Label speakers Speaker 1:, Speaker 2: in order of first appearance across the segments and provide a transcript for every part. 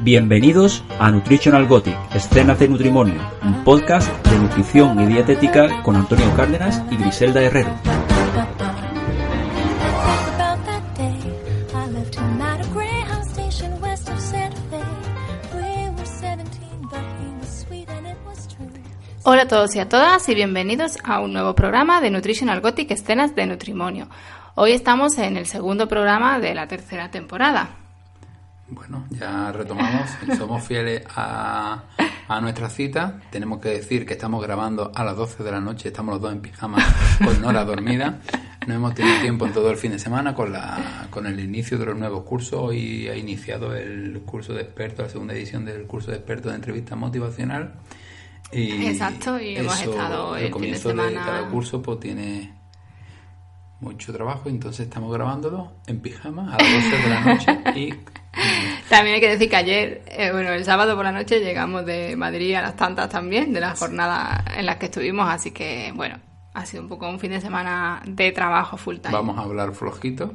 Speaker 1: Bienvenidos a Nutritional Gothic, Escenas de Nutrimonio, un podcast de nutrición y dietética con Antonio Cárdenas y Griselda Herrero.
Speaker 2: Hola a todos y a todas y bienvenidos a un nuevo programa de Nutritional Gothic Escenas de Nutrimonio. Hoy estamos en el segundo programa de la tercera temporada.
Speaker 3: Bueno, ya retomamos, somos fieles a, a, nuestra cita. Tenemos que decir que estamos grabando a las 12 de la noche, estamos los dos en pijama con Nora dormida. No hemos tenido tiempo en todo el fin de semana con, la, con el inicio de los nuevos cursos. Hoy ha iniciado el curso de expertos, la segunda edición del curso de expertos de entrevista motivacional.
Speaker 2: Y Exacto, y hemos estado el,
Speaker 3: comienzo
Speaker 2: de,
Speaker 3: de cada curso pues tiene mucho trabajo, entonces estamos grabándolo en pijama a las 12 de la noche y
Speaker 2: también hay que decir que ayer, eh, bueno, el sábado por la noche llegamos de Madrid a las tantas también, de las jornadas en las que estuvimos, así que bueno, ha sido un poco un fin de semana de trabajo full time.
Speaker 3: Vamos a hablar flojito,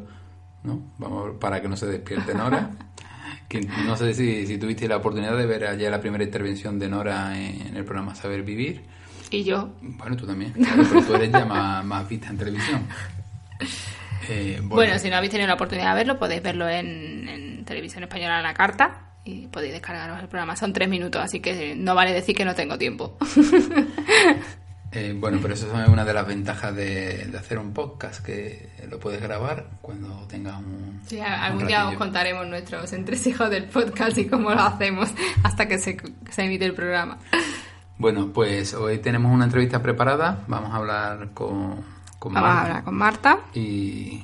Speaker 3: ¿no? Vamos para que no se despierte Nora. que no sé si, si, tuviste la oportunidad de ver ayer la primera intervención de Nora en el programa Saber Vivir.
Speaker 2: Y yo.
Speaker 3: Bueno, tú también, claro, pero tú eres ya más, más vista en televisión.
Speaker 2: Eh, bueno. si no habéis tenido la oportunidad de verlo, podéis verlo en, Televisión Española a la carta y podéis descargaros el programa. Son tres minutos, así que no vale decir que no tengo tiempo.
Speaker 3: Eh, bueno, pero eso es una de las ventajas de, hacer un podcast, que lo puedes grabar cuando tengas un.
Speaker 2: Sí, algún día os contaremos nuestros entresijos del podcast y cómo lo hacemos hasta que se, se emite el programa.
Speaker 3: Bueno, pues hoy tenemos una entrevista preparada. Vamos a hablar con, con
Speaker 2: Vamos a hablar con Marta.
Speaker 3: Y,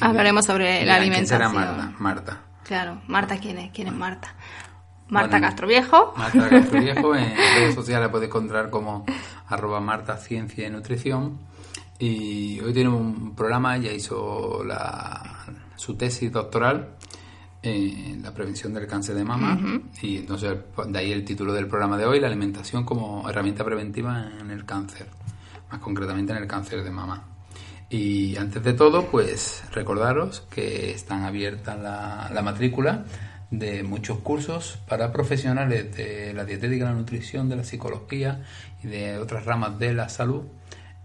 Speaker 2: hablaremos sobre la alimentación.
Speaker 3: ¿Quién será Marta? Marta.
Speaker 2: Claro, Marta, ¿quién es? ¿Quién es Marta? Marta Castro Viejo.
Speaker 3: Marta Castro Viejo, en redes sociales la puedes encontrar como arroba Marta Ciencia y Nutrición. Y hoy tiene un programa, ya hizo la, su tesis doctoral en la prevención del cáncer de mama. Y entonces, de ahí el título del programa de hoy, la alimentación como herramienta preventiva en el cáncer más concretamente en el cáncer de mama. Y antes de todo, pues recordaros que están abiertas la, la matrícula de muchos cursos para profesionales de la dietética, la nutrición, de la psicología y de otras ramas de la salud.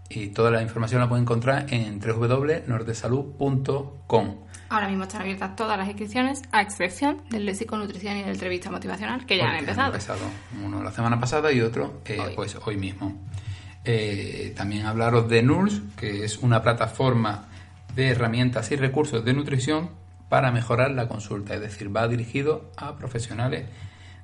Speaker 3: Y toda la información la pueden encontrar en www.nordesalud.com.
Speaker 2: Ahora mismo están abiertas todas las inscripciones, a excepción del de psiconutrición y del entrevista motivacional, que ya han empezado. Han
Speaker 3: empezado. Uno la semana pasada y otro eh, hoy. pues hoy mismo. Eh, también hablaros de NURS, que es una plataforma de herramientas y recursos de nutrición para mejorar la consulta, es decir, va dirigido a profesionales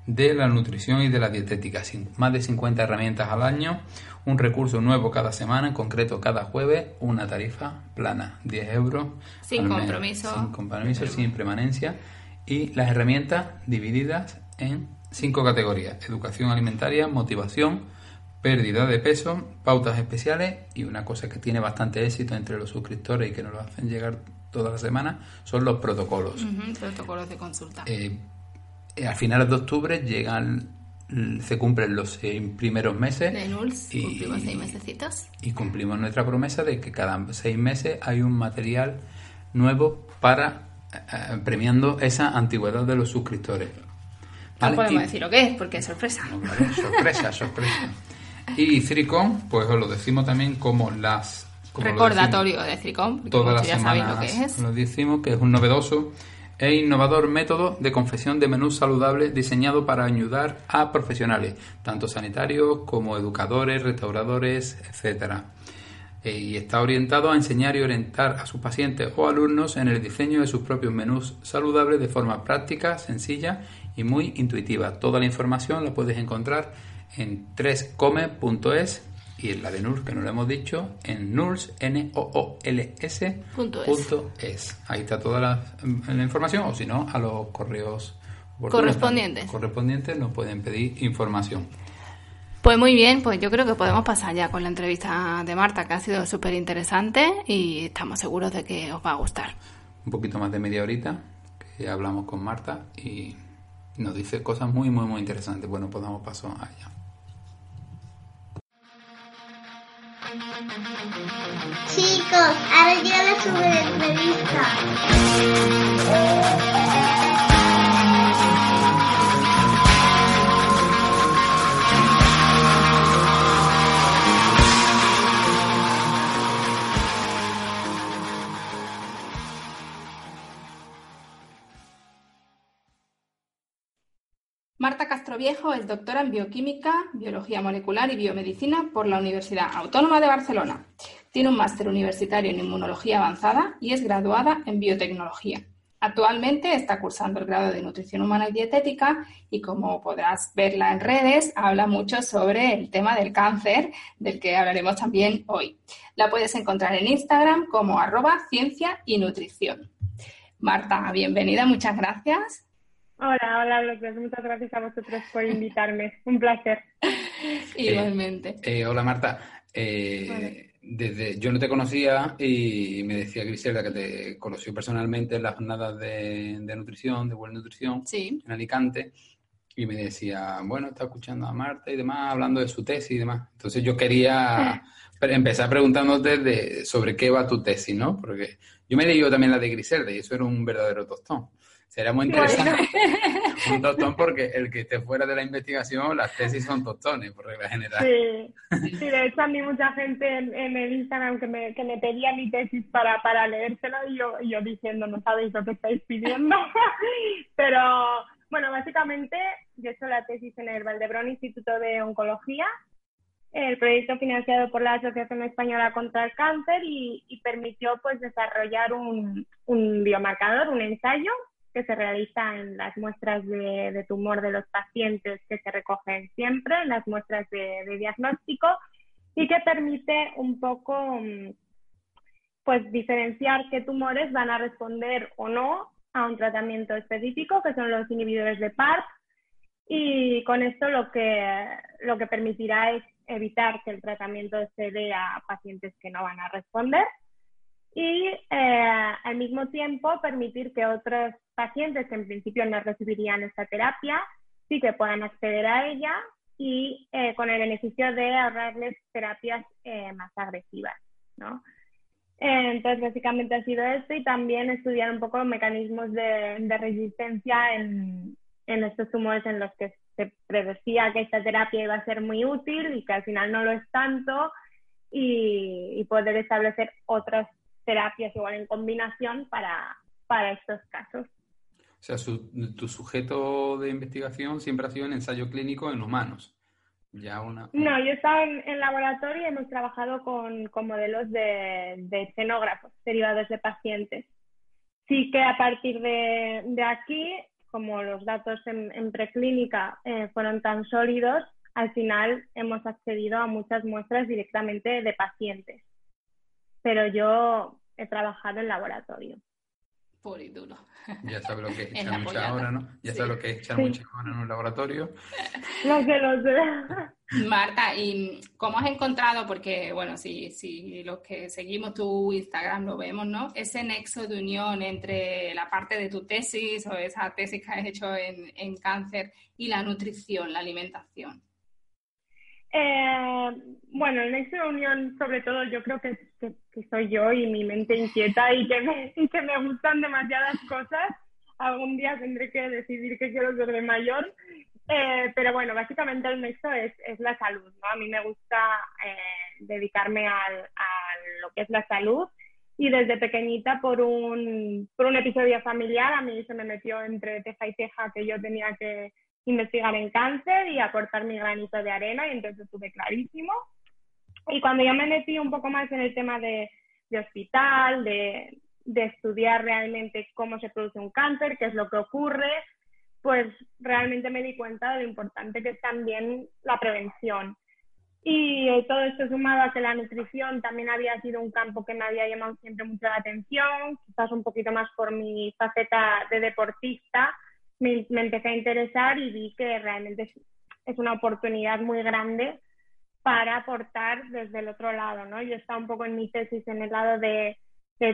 Speaker 3: de la nutrición y de la dietética. Más de 50 herramientas al año, un recurso nuevo cada semana, en concreto cada jueves, una tarifa plana, 10 euros.
Speaker 2: Sin compromiso.
Speaker 3: sin compromiso, sin permanencia. Y las herramientas divididas en cinco categorías: educación alimentaria, motivación, pérdida de peso, pautas especiales y una cosa que tiene bastante éxito entre los suscriptores y que nos lo hacen llegar toda la semana son los protocolos.
Speaker 2: protocolos de consulta.
Speaker 3: Eh, eh, a finales de octubre llegan, se cumplen los seis primeros meses.
Speaker 2: De NULS, y, cumplimos seis mesecitos.
Speaker 3: Y cumplimos nuestra promesa de que cada seis meses hay un material nuevo para eh, premiando esa antigüedad de los suscriptores.
Speaker 2: No podemos decir lo que es, porque es sorpresa.
Speaker 3: sorpresa, sorpresa. Y Ciricom, pues os lo decimos también como las...
Speaker 2: Recordatorio de Ciricom,
Speaker 3: todas las ya semanas lo que es. Lo decimos que es un novedoso e innovador método de confección de menús saludables diseñado para ayudar a profesionales, tanto sanitarios como educadores, restauradores, etcétera e, y está orientado a enseñar y orientar a sus pacientes o alumnos en el diseño de sus propios menús saludables de forma práctica, sencilla y muy intuitiva. Toda la información la puedes encontrar en 3come.es y en la de NURS, que no lo hemos dicho, en NURS, n o o l s punto es. Ahí está toda la, información, o si no, a los correos
Speaker 2: correspondientes.
Speaker 3: correspondientes nos pueden pedir información.
Speaker 2: Pues muy bien, pues yo creo que podemos pasar ya con la entrevista de Marta, que ha sido súper interesante y estamos seguros de que os va a gustar.
Speaker 3: Un poquito más de media horita, que hablamos con Marta y nos dice cosas muy, muy, muy interesantes. Bueno, pues damos paso a ella.
Speaker 4: Chicos, ahora ya la entrevista.
Speaker 2: Castroviejo es doctora en bioquímica, biología molecular y biomedicina por la Universidad Autónoma de Barcelona. Tiene un máster universitario en inmunología avanzada y es graduada en biotecnología. Actualmente está cursando el grado de nutrición humana y dietética y como podrás verla en redes, habla mucho sobre el tema del cáncer, del que hablaremos también hoy. La puedes encontrar en Instagram como arroba ciencia y nutrición. Marta, bienvenida, muchas gracias.
Speaker 5: Hola, hola López, muchas gracias a vosotros por invitarme, un placer.
Speaker 2: Igualmente.
Speaker 3: Eh, eh, hola Marta, eh, desde, yo no te conocía y me decía Griselda que te conoció personalmente en las jornadas de, nutrición, de buena nutrición, en Alicante, y me decía, bueno, está escuchando a Marta y demás, hablando de su tesis y demás. Entonces yo quería empezar preguntándote de, sobre qué va tu tesis, ¿no? Porque yo me he leído también la de Griselda y eso era un verdadero tostón. Será muy interesante un tostón porque el que esté fuera de la investigación, las tesis son tostones, por regla general.
Speaker 5: Sí, sí de hecho a mí mucha gente en, el Instagram que me, que me pedía mi tesis para, para y yo, yo diciendo, no sabéis lo que estáis pidiendo. Pero bueno, básicamente yo he hecho la tesis en el Valdebrón Instituto de Oncología el proyecto financiado por la Asociación Española contra el Cáncer y, y permitió pues desarrollar un, un, biomarcador, un ensayo que se realiza en las muestras de, tumor de los pacientes que se recogen siempre, en las muestras de, diagnóstico, y que permite un poco mm, pues diferenciar qué tumores van a responder o no a un tratamiento específico, que son los inhibidores de PARP, y con esto lo que, lo que permitirá es evitar que el tratamiento se dé a pacientes que no van a responder y eh, al mismo tiempo permitir que otros pacientes que en principio no recibirían esta terapia sí que puedan acceder a ella y eh, con el beneficio de ahorrarles terapias eh, más agresivas, ¿no? entonces, básicamente ha sido esto y también estudiar un poco los mecanismos de, de resistencia en, en, estos tumores en los que se predecía que esta terapia iba a ser muy útil y que al final no lo es tanto y, y poder establecer otras terapias igual en combinación para, para estos casos.
Speaker 3: O sea, tu sujeto de investigación siempre ha sido en ensayo clínico en humanos. Ya una...
Speaker 5: No, yo he estado en, laboratorio y hemos trabajado con, con modelos de, de escenógrafos derivados de pacientes. Sí que a partir de, de aquí, como los datos en, en preclínica eh, fueron tan sólidos, al final hemos accedido a muchas muestras directamente de pacientes pero yo he trabajado en laboratorio.
Speaker 2: Puro y duro.
Speaker 3: Ya sabes lo que es echar muchas horas, ¿no? Ya sabes lo que es echar muchas horas en un laboratorio.
Speaker 5: Lo sé, lo sé.
Speaker 2: Marta, ¿y cómo has encontrado? Porque, bueno, si, si los que seguimos tu Instagram lo vemos, ¿no? Ese nexo de unión entre la parte de tu tesis o esa tesis que has hecho en, en cáncer y la nutrición, la alimentación.
Speaker 5: Eh, bueno, en esa unión, sobre todo, yo creo que, soy yo y mi mente inquieta y que, me, y que me gustan demasiadas cosas. Algún día tendré que decidir qué quiero ser de mayor. Eh, pero bueno, básicamente el nexo es, es la salud, ¿no? A mí me gusta eh, dedicarme al, a lo que es la salud y desde pequeñita por un, por un episodio familiar a mí se me metió entre ceja y ceja que yo tenía que investigar en cáncer y aportar mi granito de arena y entonces estuve clarísimo. Y cuando ya me metí un poco más en el tema de, de hospital, de, de, estudiar realmente cómo se produce un cáncer, qué es lo que ocurre, pues realmente me di cuenta de lo importante que es también la prevención. Y todo esto sumado a que la nutrición también había sido un campo que me había llamado siempre mucho la atención, quizás un poquito más por mi faceta de deportista, me, empecé a interesar y vi que realmente es, una oportunidad muy grande para aportar desde el otro lado, ¿no? Yo estaba un poco en mi tesis en el lado de,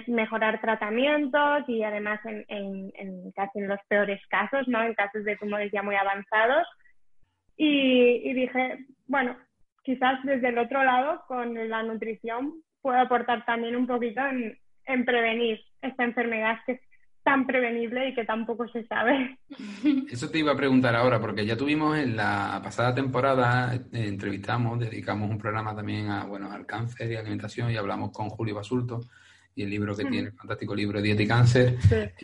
Speaker 5: mejorar tratamientos y además en, en, casi en los peores casos, ¿no? En casos de tumores ya muy avanzados. Y, y dije, bueno, quizás desde el otro lado, con la nutrición, puedo aportar también un poquito en, prevenir esta enfermedad que tan prevenible y que tampoco se sabe.
Speaker 3: Eso te iba a preguntar ahora, porque ya tuvimos en la pasada temporada, eh, entrevistamos, dedicamos un programa también a, bueno, al cáncer y alimentación y hablamos con Julio Basulto y el libro que tiene, el fantástico libro Dieta y Cáncer.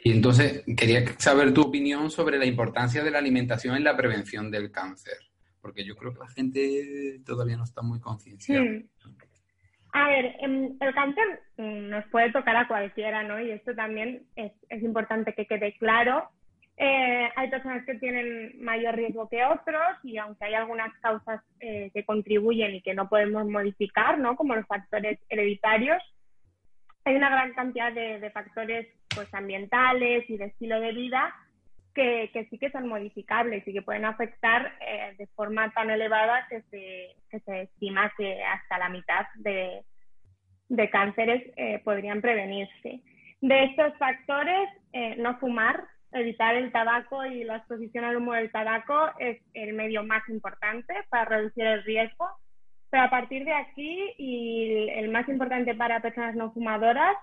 Speaker 3: Y entonces quería saber tu opinión sobre la importancia de la alimentación en la prevención del cáncer porque yo creo que la gente todavía no está muy concienciada.
Speaker 5: A ver, em, el cáncer mm, nos puede tocar a cualquiera, ¿no? Y esto también es, es importante que quede claro. Eh, hay personas que tienen mayor riesgo que otros y aunque hay algunas causas eh, que contribuyen y que no podemos modificar, ¿no? Como los factores hereditarios, hay una gran cantidad de, de factores pues, ambientales y de estilo de vida que, sí que son modificables y que pueden afectar eh, de forma tan elevada que se, que se estima que hasta la mitad de, de cánceres eh, podrían prevenirse. De estos factores, eh, no fumar, evitar el tabaco y la exposición al humo del tabaco es el medio más importante para reducir el riesgo. Pero a partir de aquí, y el más importante para personas no fumadoras,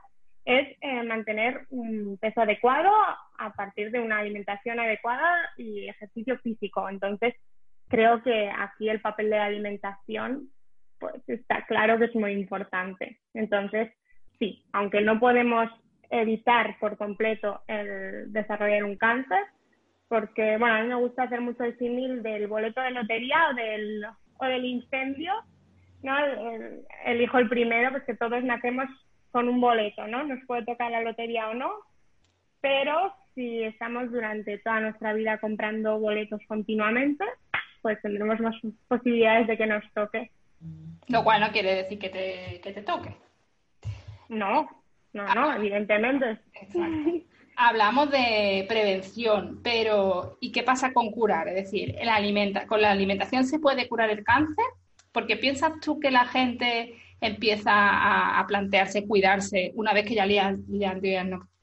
Speaker 5: es eh, mantener un peso adecuado a partir de una alimentación adecuada y ejercicio físico. Entonces, creo que aquí el papel de la alimentación pues está claro que es muy importante. Entonces, sí, aunque no podemos evitar por completo el desarrollar un cáncer, porque, bueno, a mí me gusta hacer mucho el símil del boleto de lotería o del, o del incendio, ¿no? elijo el primero, pues que todos nacemos con un boleto, ¿no? Nos puede tocar la lotería o no, pero si estamos durante toda nuestra vida comprando boletos continuamente, pues tendremos más posibilidades de que nos toque.
Speaker 2: Lo cual no quiere decir que te, que te toque.
Speaker 5: No, no, no, ah. evidentemente.
Speaker 2: Hablamos de prevención, pero ¿y qué pasa con curar? Es decir, el alimenta ¿con la alimentación se puede curar el cáncer? Porque piensas tú que la gente empieza a, plantearse cuidarse una vez que ya le han,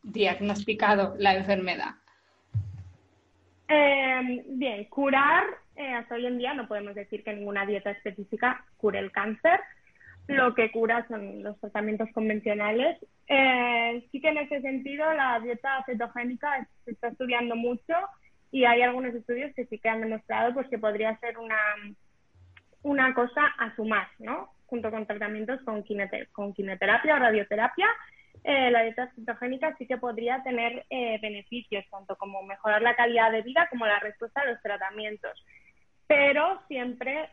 Speaker 2: diagnosticado la enfermedad?
Speaker 5: Em, bien, curar, eh, hasta hoy en día no podemos decir que ninguna dieta específica cure el cáncer. Lo que cura son los tratamientos convencionales. Eh, sí que en ese sentido la dieta cetogénica se está estudiando mucho y hay algunos estudios que sí que han demostrado pues, que podría ser una, una cosa a sumar, ¿no? Junto con tratamientos con, con quimioterapia o radioterapia, eh, la dieta cetogénica sí que podría tener eh, beneficios, tanto como mejorar la calidad de vida como la respuesta a los tratamientos, pero siempre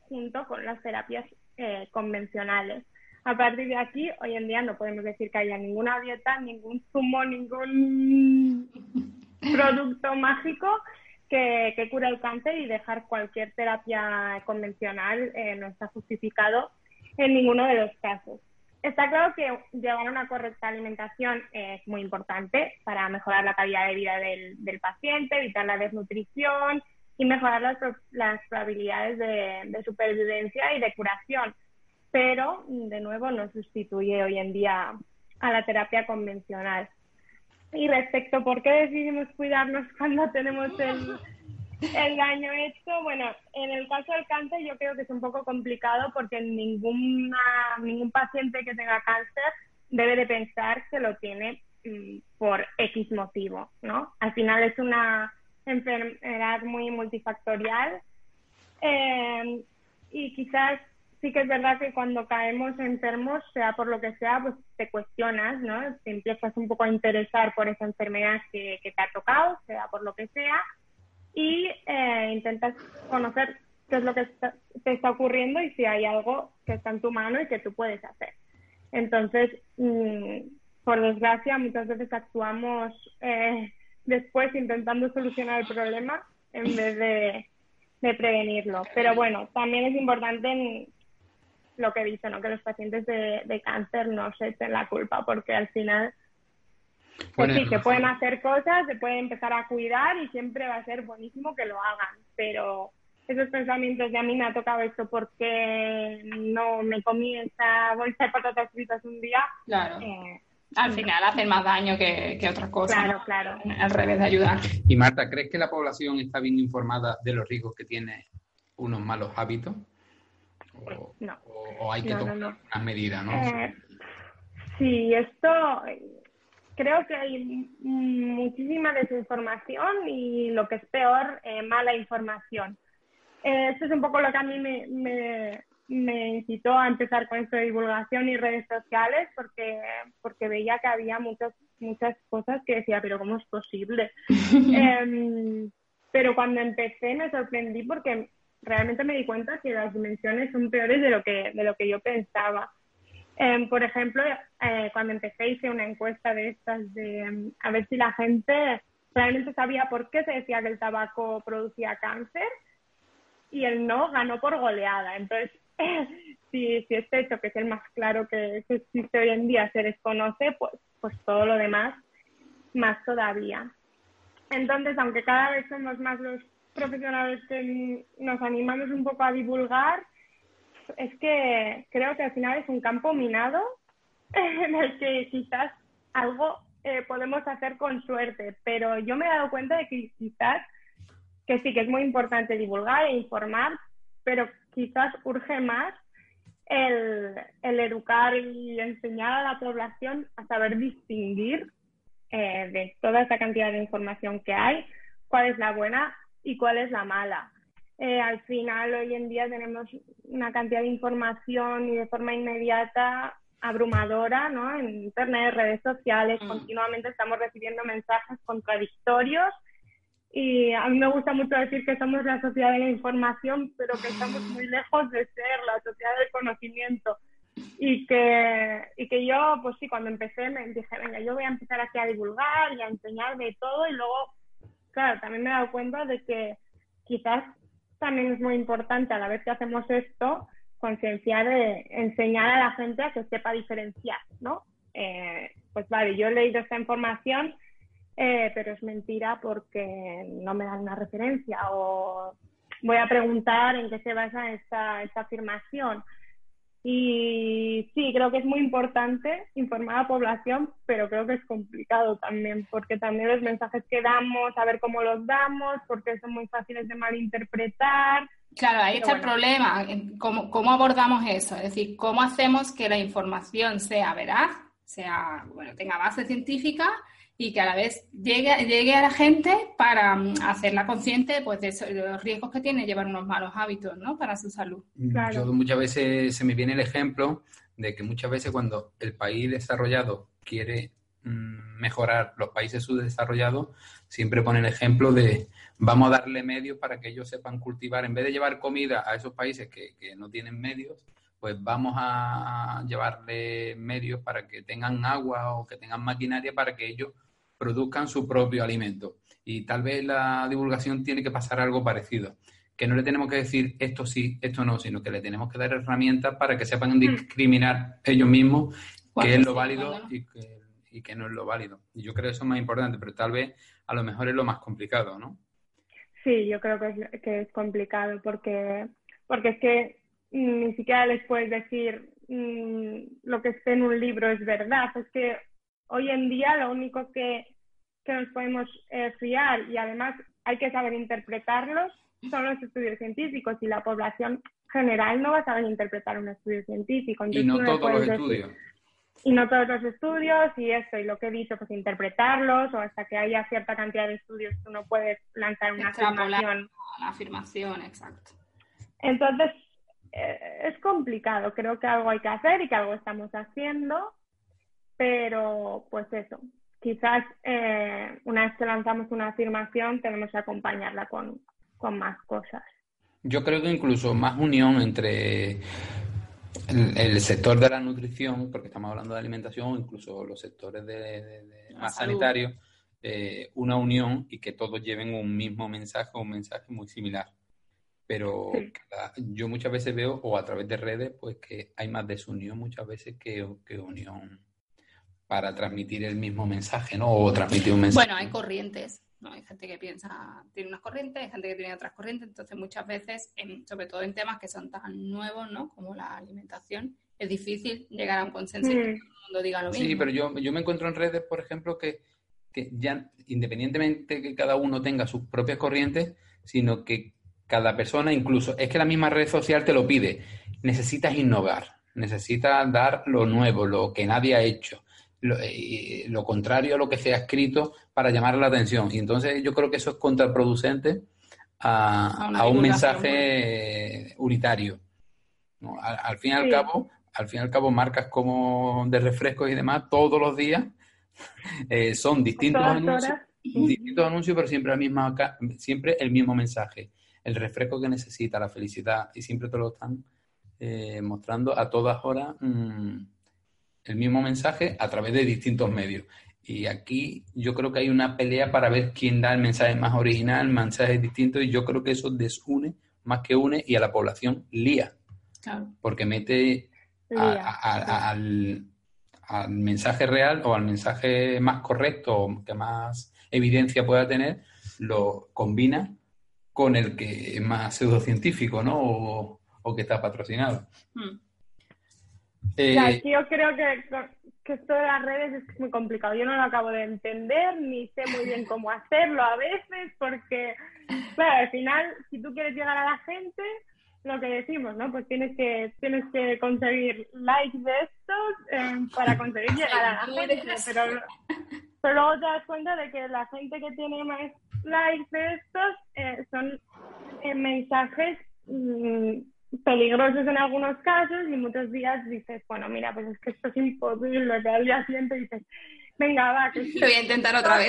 Speaker 5: junto con las terapias eh, convencionales. A partir de aquí, hoy en día no podemos decir que haya ninguna dieta, ningún zumo, ningún producto mágico que, que cura el cáncer y dejar cualquier terapia convencional no está justificado en ninguno de los casos. Está claro que llevar una correcta alimentación es muy importante para mejorar la calidad de vida del, paciente, evitar la desnutrición y mejorar las, las probabilidades de, supervivencia y de curación. Pero, de nuevo, no sustituye hoy en día a la terapia convencional. Y respecto por qué decidimos cuidarnos cuando tenemos el, el daño hecho, bueno, en el caso del cáncer yo creo que es un poco complicado porque ninguna, ningún paciente que tenga cáncer debe de pensar que lo tiene mm, por X motivo, ¿no? Al final es una enfermedad muy multifactorial eh, y quizás sí que es verdad que cuando caemos enfermos, sea por lo que sea, pues te cuestionas, ¿no? Te empiezas un poco a interesar por esa enfermedad que, que te ha tocado, sea por lo que sea, y eh, intentas conocer qué es lo que te está ocurriendo y si hay algo que está en tu mano y que tú puedes hacer. Entonces, mm, por desgracia, muchas veces actuamos eh, después intentando solucionar el problema en vez de, prevenirlo. Pero bueno, también es importante lo que he ¿no? Que los pacientes de, de cáncer no se echen la culpa, porque al final pues sí, se pueden hacer cosas, se puede empezar a cuidar y siempre va a ser buenísimo que lo hagan, pero esos pensamientos de a mí me ha tocado esto porque no me comí esa bolsa de patatas fritas un día.
Speaker 2: Claro. Eh, al final hacen más daño que, que otra cosa.
Speaker 5: Claro, claro.
Speaker 2: Al revés de ayudar.
Speaker 3: Y Marta, ¿crees que la población está bien informada de los riesgos que tiene unos malos hábitos?
Speaker 5: ¿O, no.
Speaker 3: o, hay que tomar unas medidas, no?
Speaker 5: Eh, sí, esto creo que hay muchísima desinformación y lo que es peor, eh, mala información. Eh, esto es un poco lo que a mí me, me, me, incitó a empezar con esto de divulgación y redes sociales porque, porque veía que había muchas, muchas cosas que decía, pero ¿cómo es posible? eh, pero cuando empecé me sorprendí porque realmente me di cuenta que las dimensiones son peores de lo que, de lo que yo pensaba. Eh, por ejemplo, eh, cuando empecé hice una encuesta de estas de um, a ver si la gente realmente sabía por qué se decía que el tabaco producía cáncer y el no ganó por goleada. Entonces, si, si este hecho, que es el más claro que, que, existe hoy en día, se desconoce, pues, pues todo lo demás más todavía. Entonces, aunque cada vez somos más los profesionales que nos animamos un poco a divulgar, es que creo que al final es un campo minado en el que quizás algo eh, podemos hacer con suerte, pero yo me he dado cuenta de que quizás, que sí que es muy importante divulgar e informar, pero quizás urge más el, educar y enseñar a la población a saber distinguir eh, de toda esa cantidad de información que hay, cuál es la buena y cuál es la mala. Eh, al final, hoy en día tenemos una cantidad de información y de forma inmediata abrumadora, ¿no? En Internet, redes sociales, mm. continuamente estamos recibiendo mensajes contradictorios y a mí me gusta mucho decir que somos la sociedad de la información, pero que estamos muy lejos de ser la sociedad del conocimiento. Y que, y que yo, pues sí, cuando empecé me dije, venga, yo voy a empezar aquí a divulgar y a enseñar de todo y luego, claro, también me he dado cuenta de que quizás también es muy importante a la vez que hacemos esto, concienciar, eh, enseñar a la gente a que sepa diferenciar, ¿no? Eh, pues vale, yo he leído esta información, eh, pero es mentira porque no me dan una referencia o voy a preguntar en qué se basa esta, esta afirmación. Y sí, creo que es muy importante informar a la población, pero creo que es complicado también, porque también los mensajes que damos, a ver cómo los damos, porque son muy fáciles de malinterpretar.
Speaker 2: Claro, ahí está el problema, ¿Cómo, ¿cómo abordamos eso? Es decir, ¿cómo hacemos que la información sea veraz, sea, bueno, tenga base científica y que a la vez llegue, llegue a la gente para mm, hacerla consciente pues, de, los riesgos que tiene llevar unos malos hábitos ¿no? para su salud.
Speaker 3: Yo muchas veces se me viene el ejemplo de que muchas veces cuando el país desarrollado quiere mm, mejorar los países subdesarrollados, siempre pone el ejemplo de vamos a darle medios para que ellos sepan cultivar, en vez de llevar comida a esos países que, que no tienen medios, pues vamos a llevarle medios para que tengan agua o que tengan maquinaria para que ellos produzcan su propio alimento. Y tal vez la divulgación tiene que pasar algo parecido. Que no le tenemos que decir esto sí, esto no, sino que le tenemos que dar herramientas para que sepan discriminar ellos mismos qué es lo válido y qué, no es lo válido. Y yo creo que eso es más importante, pero tal vez a lo mejor es lo más complicado, ¿no?
Speaker 5: Sí, yo creo que es, que es complicado porque, porque es que ni siquiera les puedes decir mm, lo que esté en un libro es verdad. Es que hoy en día lo único que, que nos podemos eh, fiar y además hay que saber interpretarlos son los estudios científicos y la población general no va a saber interpretar un estudio científico.
Speaker 3: y no todos los estudios.
Speaker 5: Y no todos los estudios y eso, y lo que he dicho, pues interpretarlos o hasta que haya cierta cantidad de estudios tú no puedes lanzar una afirmación.
Speaker 2: La afirmación, exacto.
Speaker 5: Entonces, es complicado, creo que algo hay que hacer y que algo estamos haciendo pero pues eso, quizás eh, una vez que lanzamos una afirmación tenemos que acompañarla con, más cosas.
Speaker 3: Yo creo que incluso más unión entre el, sector de la nutrición, porque estamos hablando de alimentación, incluso los sectores de, más sanitarios, eh, una unión y que todos lleven un mismo mensaje, un mensaje muy similar. Pero yo muchas veces veo, o a través de redes, pues que hay más desunión muchas veces que, que unión para transmitir el mismo mensaje, ¿no? O transmitir un mensaje.
Speaker 2: Bueno, hay corrientes, ¿no? Hay gente que piensa, tiene unas corrientes, hay gente que tiene otras corrientes, entonces muchas veces, sobre todo en temas que son tan nuevos, ¿no? Como la alimentación, es difícil llegar a un consenso y que todo el mundo diga lo mismo.
Speaker 3: Sí, pero yo, yo me encuentro en redes, por ejemplo, que, que ya independientemente que cada uno tenga sus propias corrientes, sino que cada persona, incluso, es que la misma red social te lo pide, necesitas innovar, necesitas dar lo nuevo, lo que nadie ha hecho eh, lo, contrario a lo que se ha escrito para llamar la atención. Y entonces yo creo que eso es contraproducente a, un mensaje unitario. Al, fin y al cabo, al fin y al cabo, marcas como de refrescos y demás, todos los días eh, son distintos anuncios, distintos anuncios, pero siempre, la misma, siempre el mismo mensaje. El refresco que necesita, la felicidad, y siempre te lo están eh, mostrando a todas horas. Mm, el mismo mensaje a través de distintos medios. Y aquí yo creo que hay una pelea para ver quién da el mensaje más original, el mensaje distinto, y yo creo que eso desune más que une y a la población lía. Porque mete al, mensaje real o al mensaje más correcto o que más evidencia pueda tener, lo combina con el que es más pseudocientífico, ¿no? O, que está patrocinado. Hmm.
Speaker 5: Eh, yo creo que, que esto de las redes es muy complicado. Yo no lo acabo de entender, ni sé muy bien cómo hacerlo a veces, porque, claro, al final, si tú quieres llegar a la gente, lo que decimos, ¿no? Pues tienes que, tienes que conseguir likes de estos eh, para conseguir llegar a la gente, pero, pero luego te das cuenta de que la gente que tiene más likes de estos eh, son mensajes mm, peligrosos en algunos casos y muchos días dices, bueno, mira, pues es que esto es imposible, pero al día siguiente dices, venga, va, que
Speaker 2: Lo voy a intentar otra vez.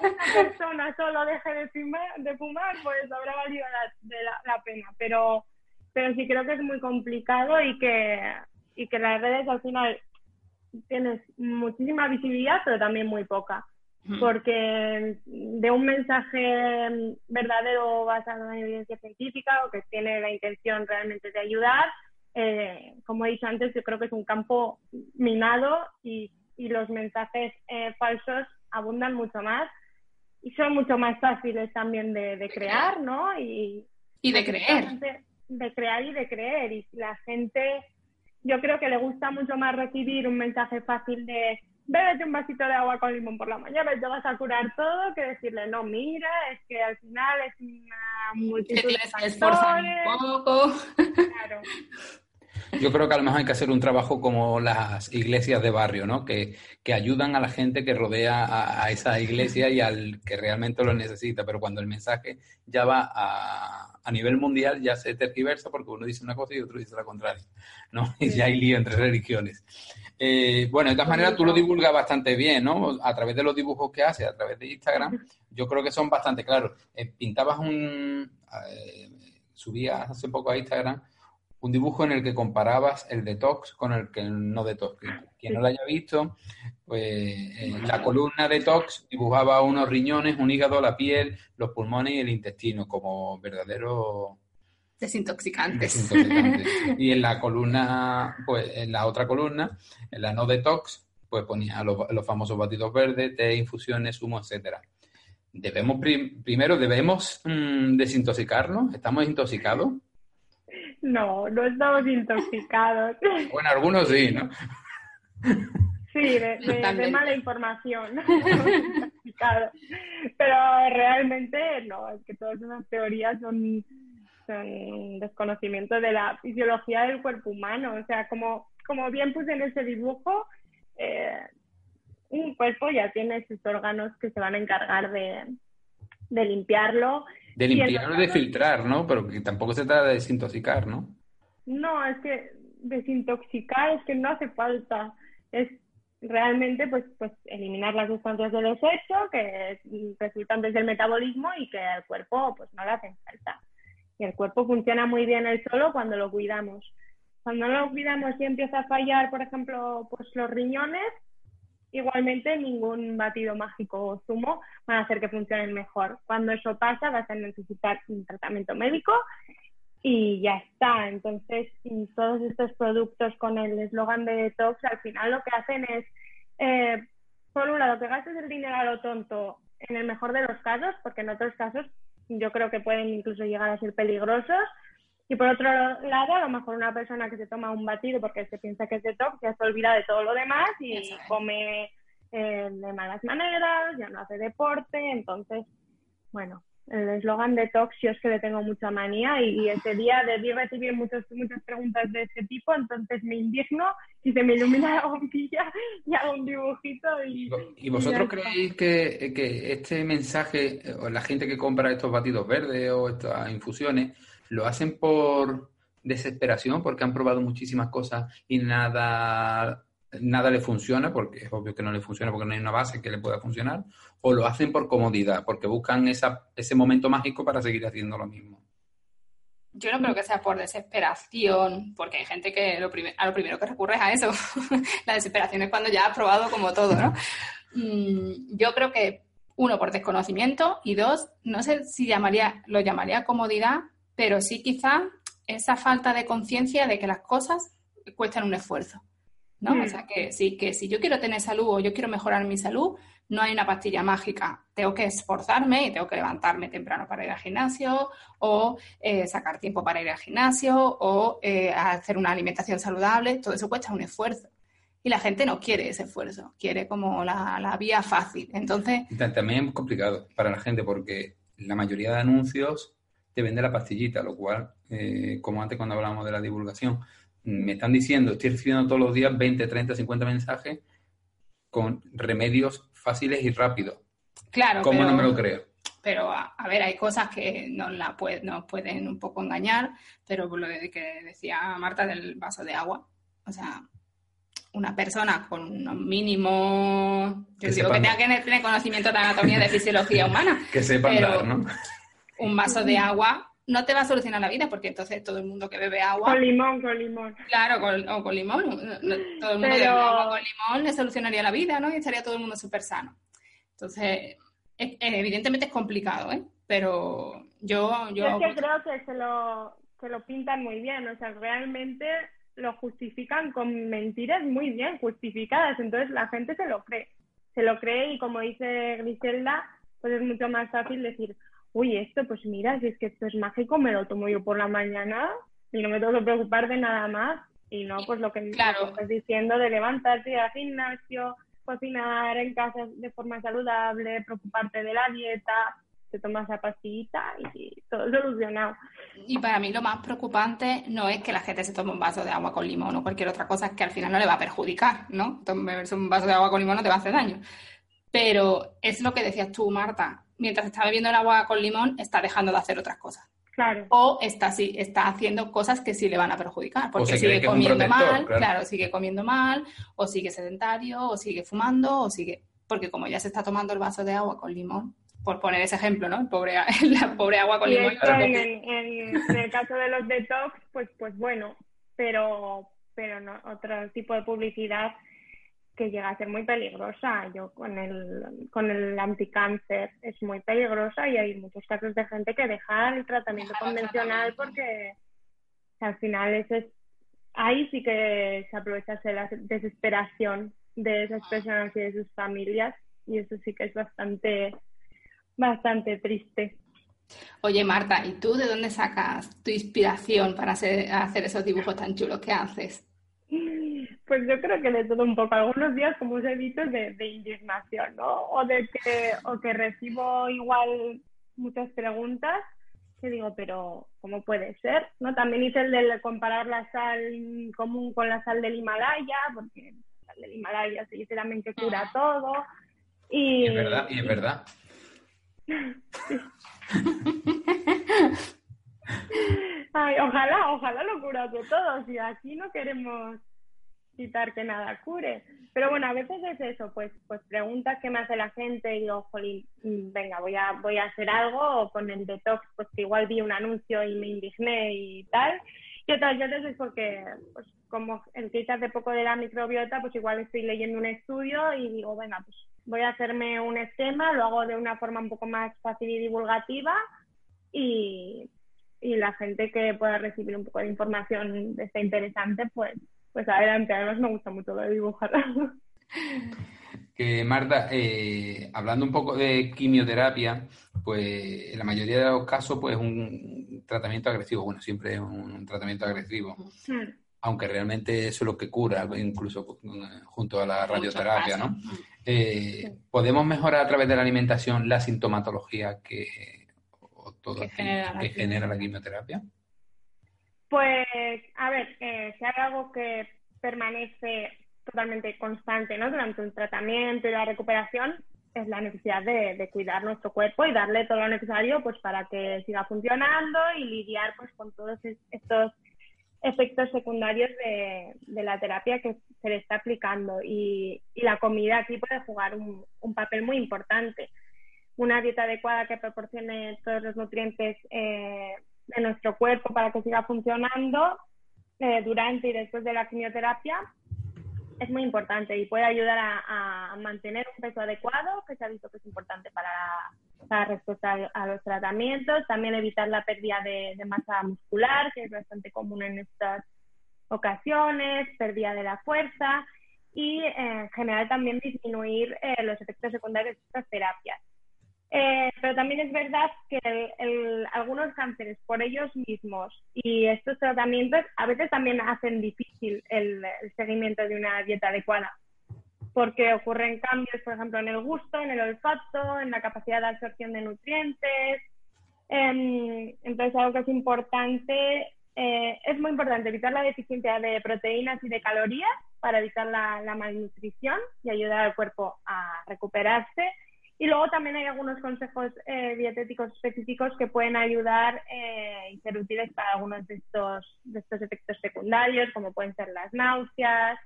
Speaker 5: una persona solo deje de fumar, de fumar pues habrá valido la, la, pena, pero, pero sí creo que es muy complicado y que, y que las redes al final tienes muchísima visibilidad, pero también muy poca porque de un mensaje verdadero basado en evidencia científica o que tiene la intención realmente de ayudar, eh, como he dicho antes, yo creo que es un campo minado y, y los mensajes eh, falsos abundan mucho más y son mucho más fáciles también de, de crear, ¿no?
Speaker 2: Y, y de creer.
Speaker 5: De crear y de creer. Y la gente, yo creo que le gusta mucho más recibir un mensaje fácil de bébete un vasito de agua con limón por la mañana y te vas a curar todo, que decirle, no, mira, es que al final es una multitud de factores. un poco. Claro.
Speaker 3: Yo creo que a lo mejor hay que hacer un trabajo como las iglesias de barrio, ¿no? Que, que ayudan a la gente que rodea a, a, esa iglesia y al que realmente lo necesita, pero cuando el mensaje ya va a, a nivel mundial ya se tergiversa porque uno dice una cosa y otro dice la contraria, ¿no? Y ya hay lío entre religiones. Eh, bueno, de todas maneras tú lo divulgas bastante bien, ¿no? A través de los dibujos que haces, a través de Instagram, yo creo que son bastante claros. Eh, pintabas un... Eh, subías hace poco a Instagram un dibujo en el que comparabas el detox con el que no detox. Quien no lo haya visto, pues en la columna detox dibujaba unos riñones, un hígado, la piel, los pulmones y el intestino como verdadero
Speaker 2: desintoxicantes.
Speaker 3: y en la columna, pues en la otra columna, en la no detox, pues ponía los, famosos batidos verdes, té, infusiones, humo, etcétera. Debemos primero debemos mm, desintoxicarnos, estamos intoxicados.
Speaker 5: No, no estamos intoxicados.
Speaker 3: Bueno, algunos sí, ¿no?
Speaker 5: Sí, de, mala información. Pero realmente no, es que todas esas teorías son desconocimiento de la fisiología del cuerpo humano. O sea, como, como bien puse en ese dibujo, eh, un cuerpo ya tiene sus órganos que se van a encargar de, de limpiarlo.
Speaker 3: De limpiarlo y de filtrar, ¿no? Pero que tampoco se trata de desintoxicar, ¿no?
Speaker 5: No, es que desintoxicar es que no hace falta. Es realmente pues, pues eliminar las sustancias del desecho que resultan desde el metabolismo y que al cuerpo pues no le hacen falta. Y el cuerpo funciona muy bien el solo cuando lo cuidamos. Cuando no lo cuidamos y empieza a fallar, por ejemplo, pues los riñones, igualmente ningún batido mágico o zumo van a hacer que funcionen mejor. Cuando eso pasa, vas a necesitar un tratamiento médico y ya está. Entonces, todos estos productos con el eslogan de detox, al final lo que hacen es, eh, por un lado, que gastes el dinero a lo tonto en el mejor de los casos, porque en otros casos yo creo que pueden incluso llegar a ser peligrosos. Y por otro lado, a lo mejor una persona que se toma un batido porque se piensa que es detox ya se olvida de todo lo demás y come eh, de malas maneras, ya no hace deporte, entonces, bueno, el eslogan de Tox yo es que le tengo mucha manía y, ese día debí recibir muchas muchas preguntas de ese tipo, entonces me indigno y se me ilumina la bombilla y hago un dibujito y...
Speaker 3: ¿Y vosotros creéis que, que, este mensaje, o la gente que compra estos batidos verdes o estas infusiones, lo hacen por desesperación, porque han probado muchísimas cosas y nada nada le funciona, porque es obvio que no le funciona porque no hay una base que le pueda funcionar, o lo hacen por comodidad, porque buscan esa, ese momento mágico para seguir haciendo lo mismo.
Speaker 2: Yo no creo que sea por desesperación, porque hay gente que a lo primero que recurre es a eso. La desesperación es cuando ya has probado como todo, ¿no? Mm, yo creo que, uno, por desconocimiento, y dos, no sé si llamaría, lo llamaría comodidad, pero sí quizá esa falta de conciencia de que las cosas cuestan un esfuerzo. ¿no? O mm. sea, que sí, que si yo quiero tener salud o yo quiero mejorar mi salud, no hay una pastilla mágica. Tengo que esforzarme y tengo que levantarme temprano para ir al gimnasio o eh, sacar tiempo para ir al gimnasio o eh, hacer una alimentación saludable. Todo eso cuesta un esfuerzo. Y la gente no quiere ese esfuerzo, quiere como la, vía fácil. Entonces...
Speaker 3: También es complicado para la gente porque la mayoría de anuncios te vende la pastillita, lo cual, eh, como antes cuando hablábamos de la divulgación, me están diciendo, estoy recibiendo todos los días 20, 30, 50 mensajes con remedios fáciles y rápidos.
Speaker 2: Claro.
Speaker 3: ¿Cómo no me lo creo?
Speaker 2: Pero, a, ver, hay cosas que nos, la nos pueden un poco engañar, pero lo que decía Marta del vaso de agua, o sea, una persona con un mínimo, yo que digo que tenga que tener conocimiento de anatomía de fisiología humana.
Speaker 3: que sepa pero ¿no?
Speaker 2: Un vaso de agua no te va a solucionar la vida porque entonces todo el mundo que bebe agua.
Speaker 5: Con limón, con limón.
Speaker 2: Claro, con, o con limón. todo el mundo que bebe agua con limón le solucionaría la vida, ¿no? Y estaría todo el mundo súper sano. Entonces, evidentemente es complicado, ¿eh? Pero yo. yo...
Speaker 5: es que creo que se lo, se lo pintan muy bien, o sea, realmente lo justifican con mentiras muy bien justificadas, entonces la gente se lo cree. Se lo cree y como dice Griselda, pues es mucho más fácil decir, uy, esto, pues mira, si es que esto es mágico, me lo tomo yo por la mañana y no me tengo que preocupar de nada más. Y no, pues lo que, claro. estás diciendo de levantarte, ir al gimnasio, cocinar en casa de forma saludable, preocuparte de la dieta, te tomas la pastillita y todo solucionado.
Speaker 2: Y para mí lo más preocupante no es que la gente se tome un vaso de agua con limón o cualquier otra cosa que al final no le va a perjudicar, ¿no? Tomarse un vaso de agua con limón no te va a hacer daño. Pero es lo que decías tú, Marta, mientras está bebiendo el agua con limón, está dejando de hacer otras cosas.
Speaker 5: Claro.
Speaker 2: O está, sí, está haciendo cosas que sí le van a perjudicar, porque sigue comiendo mal, claro. sigue comiendo mal, o sigue sedentario, o sigue fumando, o sigue... Porque como ya se está tomando el vaso de agua con limón, por poner ese ejemplo, ¿no? El pobre, la pobre agua con limón.
Speaker 5: En, en, el caso de los detox, pues, pues bueno, pero, pero no, otro tipo de publicidad que llega a ser muy peligrosa. Yo con el, con el anticáncer es muy peligrosa y hay muchos casos de gente que deja el tratamiento convencional porque al final ese es, ahí sí que se aprovecha la desesperación de esas personas y de sus familias y eso sí que es bastante, bastante triste.
Speaker 2: Oye, Marta, ¿y tú de dónde sacas tu inspiración para hacer, hacer esos dibujos tan chulos que haces?
Speaker 5: Pues yo creo que de todo un poco. Algunos días, como os he dicho, de, de indignación, ¿no? O de que, o que recibo igual muchas preguntas que digo, pero ¿cómo puede ser? ¿No? También hice el de comparar la sal común con la sal del Himalaya, porque la sal del Himalaya se dice también que cura ah. todo. Y,
Speaker 3: es verdad, y es verdad.
Speaker 5: Ay, ojalá, ojalá lo curase todo. Si aquí no queremos quitar que nada cure. Pero bueno, a veces es eso, pues, pues preguntas que me hace la gente y digo, jolín, venga, voy a, voy a hacer algo, o con el detox, pues que igual vi un anuncio y me indigné y tal. Y otras veces es porque, pues como el que hace poco de la microbiota, pues igual estoy leyendo un estudio y digo, venga, pues voy a hacerme un esquema, lo hago de una forma un poco más fácil y divulgativa y, y la gente que pueda recibir un poco de información de esta interesante, pues, pues adelante. Además me gusta mucho lo de dibujar.
Speaker 3: Que Marta, eh, hablando un poco de quimioterapia, pues en la mayoría de los casos, pues un tratamiento agresivo, bueno, siempre es un tratamiento agresivo,
Speaker 5: Hmm.
Speaker 3: aunque realmente eso es lo que cura, incluso eh, junto a la radioterapia, ¿no? Eh, ¿Podemos mejorar a través de la alimentación la sintomatología que, todo
Speaker 2: Que genera la
Speaker 3: que genera la quimioterapia?
Speaker 5: Pues, a ver, eh, si hay algo que permanece totalmente constante ¿no? durante un tratamiento y la recuperación, es la necesidad de, de cuidar nuestro cuerpo y darle todo lo necesario pues para que siga funcionando y lidiar pues con todos es- estos efectos secundarios de, de la terapia que se le está aplicando. Y, y la comida aquí puede jugar un, un papel muy importante. Una dieta adecuada que proporcione todos los nutrientes eh, de nuestro cuerpo para que siga funcionando eh, durante y después de la quimioterapia es muy importante y puede ayudar a, mantener un peso adecuado, que se ha visto que es importante para la respuesta a, los tratamientos, también evitar la pérdida de, de masa muscular, que es bastante común en estas ocasiones, pérdida de la fuerza y eh, en general también disminuir eh, los efectos secundarios de estas terapias. Eh, pero también es verdad que el- el- algunos cánceres por ellos mismos y estos tratamientos a veces también hacen difícil el, seguimiento de una dieta adecuada porque ocurren cambios, por ejemplo, en el gusto, en el olfato, en la capacidad de absorción de nutrientes. Em, entonces, algo que es importante, eh, es muy importante evitar la deficiencia de proteínas y de calorías para evitar la malnutrición y ayudar al cuerpo a recuperarse. Y luego también hay algunos consejos eh, dietéticos específicos que pueden ayudar eh, y ser útiles para algunos de estos, de estos efectos secundarios, como pueden ser las náuseas,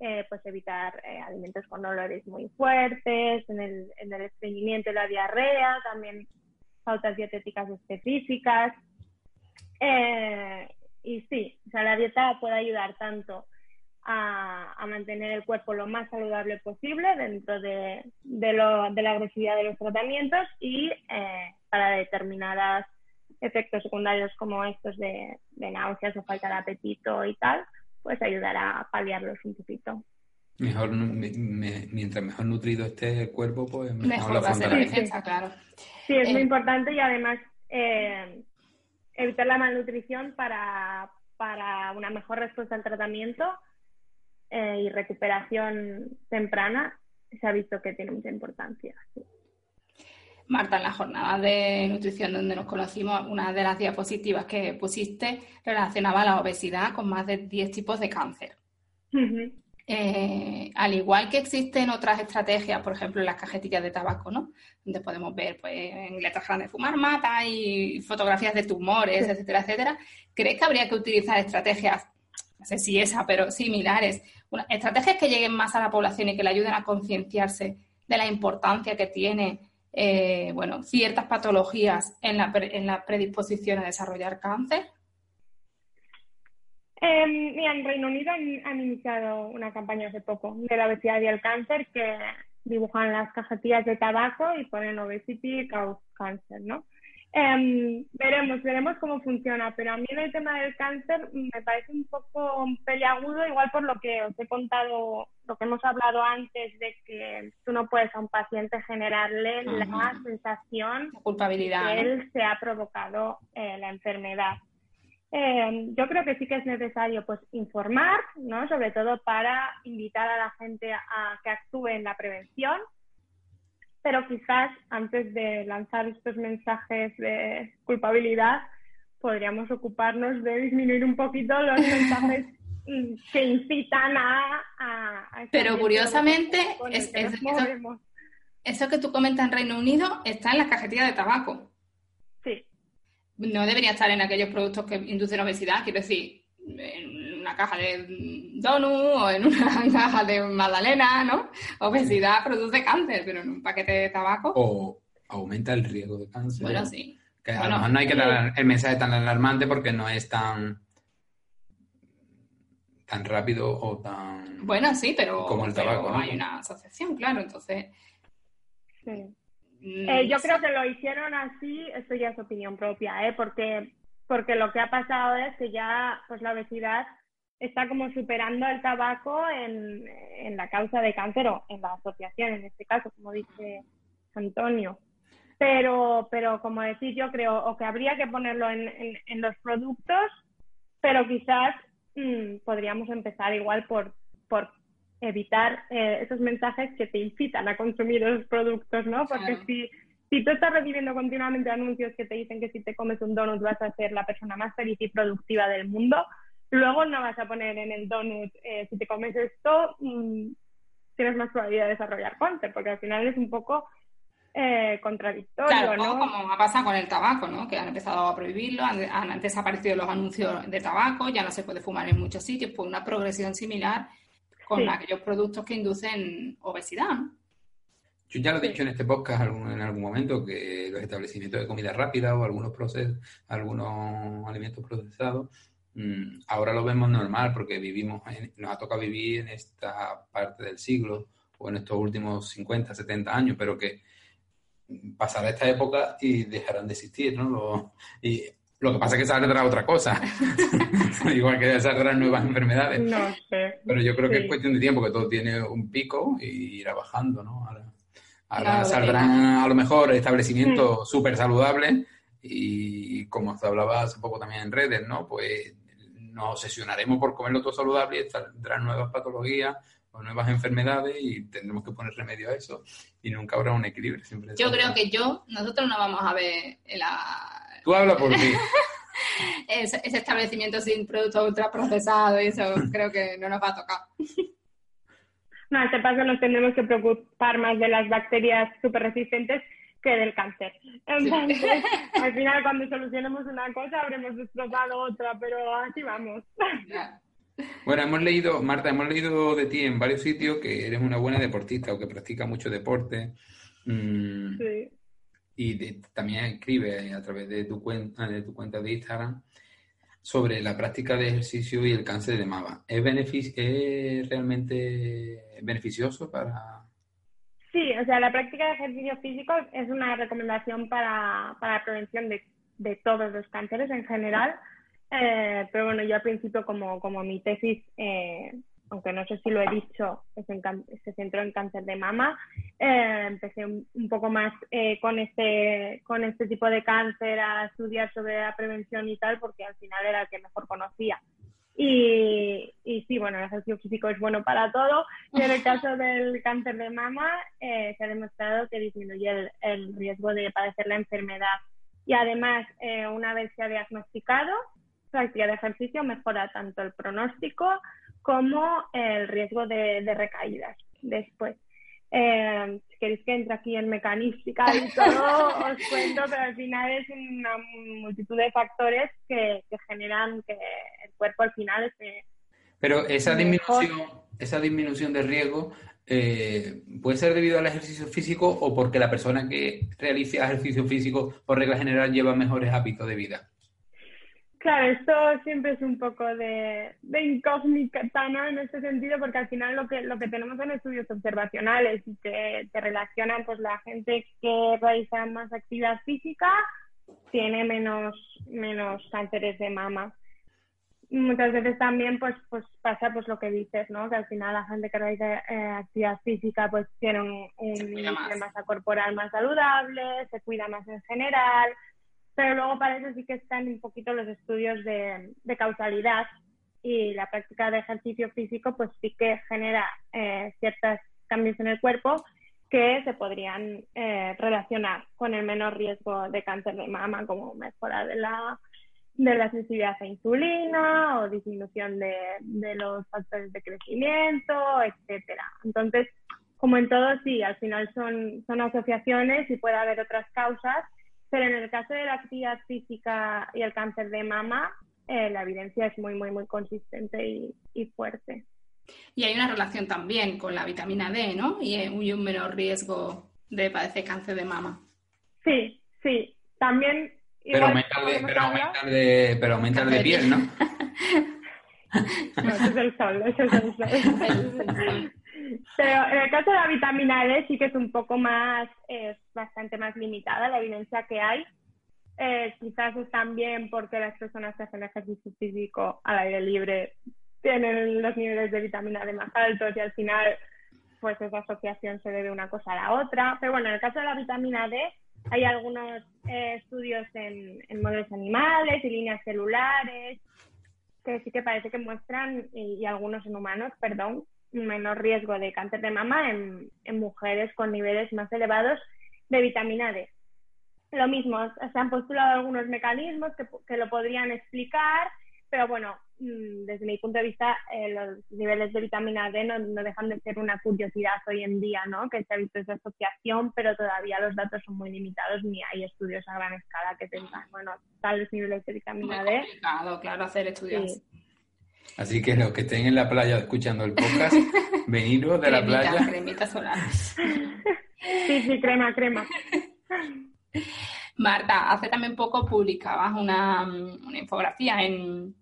Speaker 5: eh, pues evitar eh, alimentos con olores muy fuertes, en el, en el estreñimiento y la diarrea, también pautas dietéticas específicas. Eh, y sí, o sea, la dieta puede ayudar tanto a, a mantener el cuerpo lo más saludable posible dentro de, de, lo, de la agresividad de los tratamientos y eh, para determinados efectos secundarios como estos de, de náuseas o falta de apetito y tal, pues ayudar a paliarlos un poquito.
Speaker 3: Mejor, nu- me- me- mientras mejor nutrido esté el cuerpo, pues mejor,
Speaker 2: Mejor
Speaker 3: lo
Speaker 2: va a ser la defensa, claro.
Speaker 5: Sí, es muy
Speaker 2: Eh.
Speaker 5: importante y además eh, evitar la malnutrición para, para una mejor respuesta al tratamiento eh, y recuperación temprana se ha visto que tiene mucha importancia. sí.
Speaker 2: Marta, en la jornada de nutrición donde nos conocimos, una de las diapositivas que pusiste relacionaba la obesidad con más de 10 tipos de cáncer. Eh, al igual que existen otras estrategias, por ejemplo, en las cajetillas de tabaco, ¿no? Donde podemos ver, pues, en letras grandes, fumar mata y fotografías de tumores, etcétera, etcétera. ¿Crees que habría que utilizar estrategias, no sé si esa, pero similares, estrategias que lleguen más a la población y que le ayuden a concienciarse de la importancia que tiene, eh, bueno, ciertas patologías en la, en la predisposición a desarrollar cáncer?
Speaker 5: Eh, mira, en Reino Unido han, han iniciado una campaña hace poco de la obesidad y el cáncer que dibujan las cajetillas de tabaco y ponen obesity cause cancer, ¿no? Em, veremos, veremos cómo funciona, pero a mí en el tema del cáncer me parece un poco peliagudo, igual por lo que os he contado, lo que hemos hablado antes de que tú no puedes a un paciente generarle la sensación
Speaker 2: La culpabilidad.
Speaker 5: que
Speaker 2: ¿no?
Speaker 5: él se ha provocado eh, la enfermedad. Eh, yo creo que sí que es necesario pues informar, ¿no? Sobre todo para invitar a la gente a que actúe en la prevención, pero quizás antes de lanzar estos mensajes de culpabilidad podríamos ocuparnos de disminuir un poquito los mensajes mm, que incitan a, a, a
Speaker 2: Pero curiosamente, es-
Speaker 5: que
Speaker 2: es- eso- que tú comentas en Reino Unido está en las cajetillas de tabaco.
Speaker 5: Sí.
Speaker 2: No debería estar en aquellos productos que inducen obesidad, quiero decir, en una caja de donut o en una caja de magdalena, ¿no? Obesidad produce cáncer, pero en un paquete de tabaco,
Speaker 3: O aumenta el riesgo de cáncer.
Speaker 2: bueno, sí.
Speaker 3: Que a
Speaker 2: Bueno,
Speaker 3: lo mejor no hay que
Speaker 5: sí.
Speaker 3: dar el mensaje tan alarmante porque no es tan tan rápido o tan
Speaker 2: Bueno, sí, pero,
Speaker 3: Como el
Speaker 2: pero
Speaker 3: tabaco, ¿no?
Speaker 2: hay una asociación, claro, entonces...
Speaker 5: sí.
Speaker 2: mm,
Speaker 5: Eh, yo creo que lo hicieron así, esto ya es opinión propia, ¿eh? porque porque lo que ha pasado es que ya pues la obesidad está como superando el tabaco en, en la causa de cáncer o en la asociación, en este caso, como dice Antonio. Pero, pero como decir, yo creo o que habría que ponerlo en, en, en los productos, pero quizás mmm, podríamos empezar igual por, por evitar eh, esos mensajes que te incitan a consumir esos productos, ¿no? Porque
Speaker 2: Claro.
Speaker 5: si, si tú estás recibiendo continuamente anuncios que te dicen que si te comes un donut vas a ser la persona más feliz y productiva del mundo, luego no vas a poner en el donut, eh, si te comes esto, mm, tienes más probabilidad de desarrollar cáncer, porque al final es un poco eh, contradictorio,
Speaker 2: Claro,
Speaker 5: ¿no?
Speaker 2: como ha pasado con el tabaco, ¿no? Que han empezado a prohibirlo, han, han desaparecido los anuncios de tabaco, ya no se puede fumar en muchos sitios, pues una progresión similar con
Speaker 5: Sí.
Speaker 2: aquellos productos que inducen obesidad, ¿no?
Speaker 3: Yo ya lo he dicho en este podcast algún- en algún momento que los establecimientos de comida rápida o algunos proces, algunos alimentos procesados, ahora lo vemos normal porque vivimos, en- nos ha tocado vivir en esta parte del siglo o en estos últimos 50, 70 años, pero que mm, pasará esta época y dejarán de existir, ¿no? Lo, y lo que pasa es que saldrá otra cosa, igual que saldrán nuevas enfermedades.
Speaker 5: No sé.
Speaker 3: Pero yo creo que
Speaker 5: Sí.
Speaker 3: es cuestión de tiempo, que todo tiene un pico y irá bajando, ¿no? Ahora, ahora
Speaker 2: Claro,
Speaker 3: saldrán a lo mejor establecimientos
Speaker 5: Mm.
Speaker 3: súper saludables y como se hablaba hace poco también en redes, ¿no? Pues nos obsesionaremos por comerlo todo saludable y saldrán nuevas patologías o nuevas enfermedades y tendremos que poner remedio a eso y nunca habrá un equilibrio. Siempre
Speaker 2: Yo creo que yo, nosotros no vamos a ver la-
Speaker 3: Tú habla por ti.
Speaker 2: ese, ese establecimiento sin productos ultraprocesados y eso creo que no nos va a tocar.
Speaker 5: No, este paso nos tendremos que preocupar más de las bacterias súper resistentes que del cáncer. Entonces, al final, cuando solucionemos una cosa, habremos destrozado otra, pero así vamos.
Speaker 3: Bueno, hemos leído, Marta, hemos leído de ti en varios sitios que eres una buena deportista o que practicas mucho deporte. Mm,
Speaker 5: Sí.
Speaker 3: y de- también escribe a través de tu cuenta de tu cuenta de Instagram sobre la práctica de ejercicio y el cáncer de mama. ¿Es, benefic- es realmente beneficioso para...?
Speaker 5: Sí, o sea, la práctica de ejercicio físico es una recomendación para, para la prevención de, de todos los cánceres en general. Eh, pero bueno, yo al principio, como, como mi tesis, eh, aunque no sé si lo he dicho, se centró en cáncer de mama, eh, empecé un, un poco más eh, con, este, con este tipo de cáncer a estudiar sobre la prevención y tal, porque al final era el que mejor conocía. Y, y sí, bueno, el ejercicio físico es bueno para todo. Y en el caso del cáncer de mama, eh, se ha demostrado que disminuye el, el riesgo de padecer la enfermedad. Y además, eh, una vez se ha diagnosticado, de ejercicio mejora tanto el pronóstico como el riesgo de, de recaídas después. Eh, si queréis que entre aquí en mecanística y todo, os cuento, pero al final es una multitud de factores que, que generan que el cuerpo al final esté
Speaker 3: Pero esa
Speaker 5: Mejor.
Speaker 3: disminución, esa disminución de riesgo eh, puede ser debido al ejercicio físico o porque la persona que realiza ejercicio físico por regla general lleva mejores hábitos de vida.
Speaker 5: Claro, esto siempre es un poco de, de incógnita, ¿no? En este sentido, porque al final lo que, lo que tenemos son estudios observacionales y que te relacionan, pues la gente que realiza más actividad física tiene menos, menos cánceres de mama. Muchas veces también pues, pues pasa pues lo que dices, ¿no? Que al final la gente que realiza eh, actividad física pues tiene un, un
Speaker 2: Se
Speaker 5: masa corporal más saludable, se cuida más en general, pero luego para sí que están un poquito los estudios de, de causalidad y la práctica de ejercicio físico pues sí que genera eh, ciertos cambios en el cuerpo que se podrían eh, relacionar con el menor riesgo de cáncer de mama, como mejora de la, de la sensibilidad a insulina o disminución de, de los factores de crecimiento, etcétera. Entonces, como en todo, sí, al final son, son asociaciones y puede haber otras causas, pero en el caso de la actividad física y el cáncer de mama, eh, la evidencia es muy, muy, muy consistente y, y fuerte.
Speaker 2: Y hay una relación también con la vitamina D, ¿no? Y y un menor riesgo de padecer cáncer de mama.
Speaker 5: Sí, sí. También.
Speaker 3: Pero
Speaker 5: igual,
Speaker 3: aumenta el de, pero
Speaker 5: hablar-
Speaker 3: aumenta el de, pero de piel, ¿no?
Speaker 5: No, ese es el sol, ese es el sol. Pero en el caso de la vitamina D sí que es un poco más, es bastante más limitada la evidencia que hay. eh, quizás es también porque las personas que hacen ejercicio físico al aire libre tienen los niveles de vitamina D más altos y al final pues esa asociación se debe una cosa a la otra. Pero bueno, en el caso de la vitamina D hay algunos eh, estudios en, modelos animales y líneas celulares que sí que parece que muestran, y, algunos en humanos, perdón, menor riesgo de cáncer de mama en, en mujeres con niveles más elevados de vitamina D. Lo mismo, se han postulado algunos mecanismos que, que lo podrían explicar, pero bueno, Mm, desde mi punto de vista, eh, los niveles de vitamina D no, dejan de ser una curiosidad hoy en día, ¿no? Que se ha visto esa asociación, pero todavía los datos son muy limitados ni hay estudios a gran escala que tengan, bueno, tales niveles de vitamina
Speaker 2: D. complicado, claro, hacer estudios.
Speaker 3: Así que los que estén en la playa escuchando el podcast, veniros de la playa.
Speaker 2: Cremita solares.
Speaker 5: sí, sí, crema, crema.
Speaker 2: Marta, hace también poco publicabas una, una infografía en